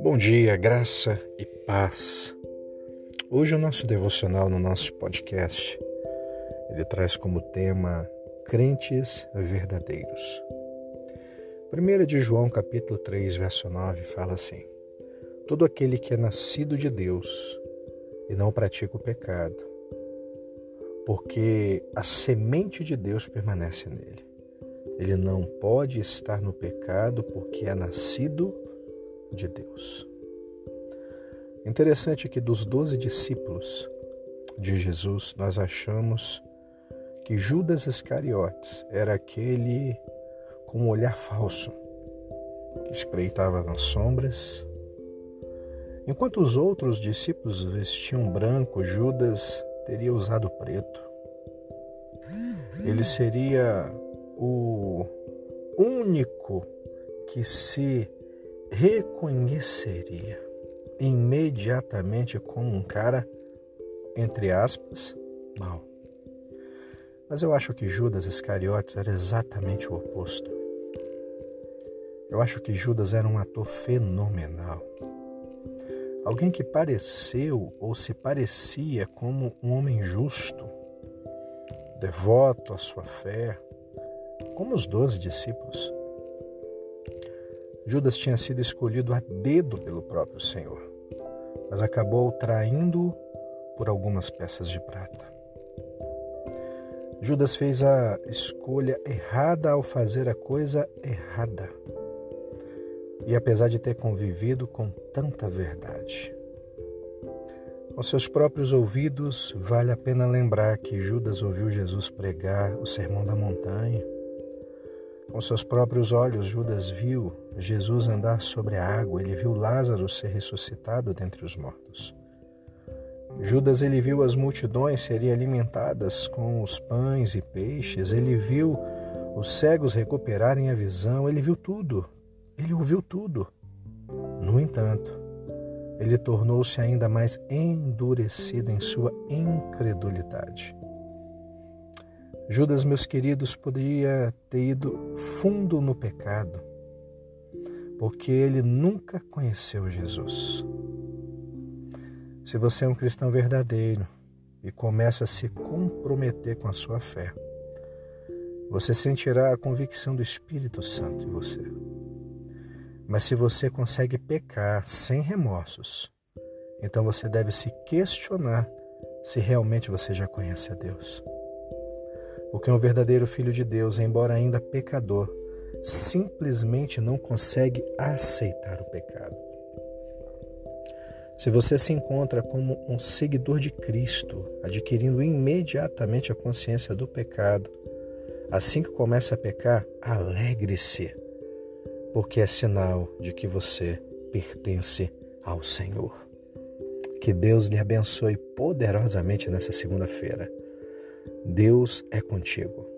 Bom dia, graça e paz. Hoje o nosso devocional no nosso podcast, ele traz como tema crentes verdadeiros. 1 de João capítulo 3, verso 9 fala assim: Todo aquele que é nascido de Deus e não pratica o pecado, porque a semente de Deus permanece nele. Ele não pode estar no pecado porque é nascido de Deus. Interessante que dos doze discípulos de Jesus, nós achamos que Judas Iscariotes era aquele com um olhar falso, que espreitava nas sombras. Enquanto os outros discípulos vestiam branco, Judas teria usado preto. Ele seria o único que se reconheceria imediatamente como um cara, entre aspas, mal. Mas eu acho que Judas Iscariotes era exatamente o oposto. Eu acho que Judas era um ator fenomenal. Alguém que pareceu ou se parecia como um homem justo, devoto à sua fé, como os doze discípulos. Judas tinha sido escolhido a dedo pelo próprio Senhor, mas acabou traindo por algumas peças de prata. Judas fez a escolha errada ao fazer a coisa errada. E apesar de ter convivido com tanta verdade, com seus próprios ouvidos, vale a pena lembrar que Judas ouviu Jesus pregar o Sermão da Montanha com seus próprios olhos, Judas viu Jesus andar sobre a água, ele viu Lázaro ser ressuscitado dentre os mortos. Judas ele viu as multidões serem alimentadas com os pães e peixes, ele viu os cegos recuperarem a visão, ele viu tudo, ele ouviu tudo. No entanto, ele tornou-se ainda mais endurecido em sua incredulidade. Judas, meus queridos, poderia ter ido fundo no pecado, porque ele nunca conheceu Jesus. Se você é um cristão verdadeiro e começa a se comprometer com a sua fé, você sentirá a convicção do Espírito Santo em você. Mas se você consegue pecar sem remorsos, então você deve se questionar se realmente você já conhece a Deus. Porque um verdadeiro filho de Deus, embora ainda pecador, simplesmente não consegue aceitar o pecado. Se você se encontra como um seguidor de Cristo, adquirindo imediatamente a consciência do pecado, assim que começa a pecar, alegre-se, porque é sinal de que você pertence ao Senhor. Que Deus lhe abençoe poderosamente nessa segunda-feira. Deus é contigo.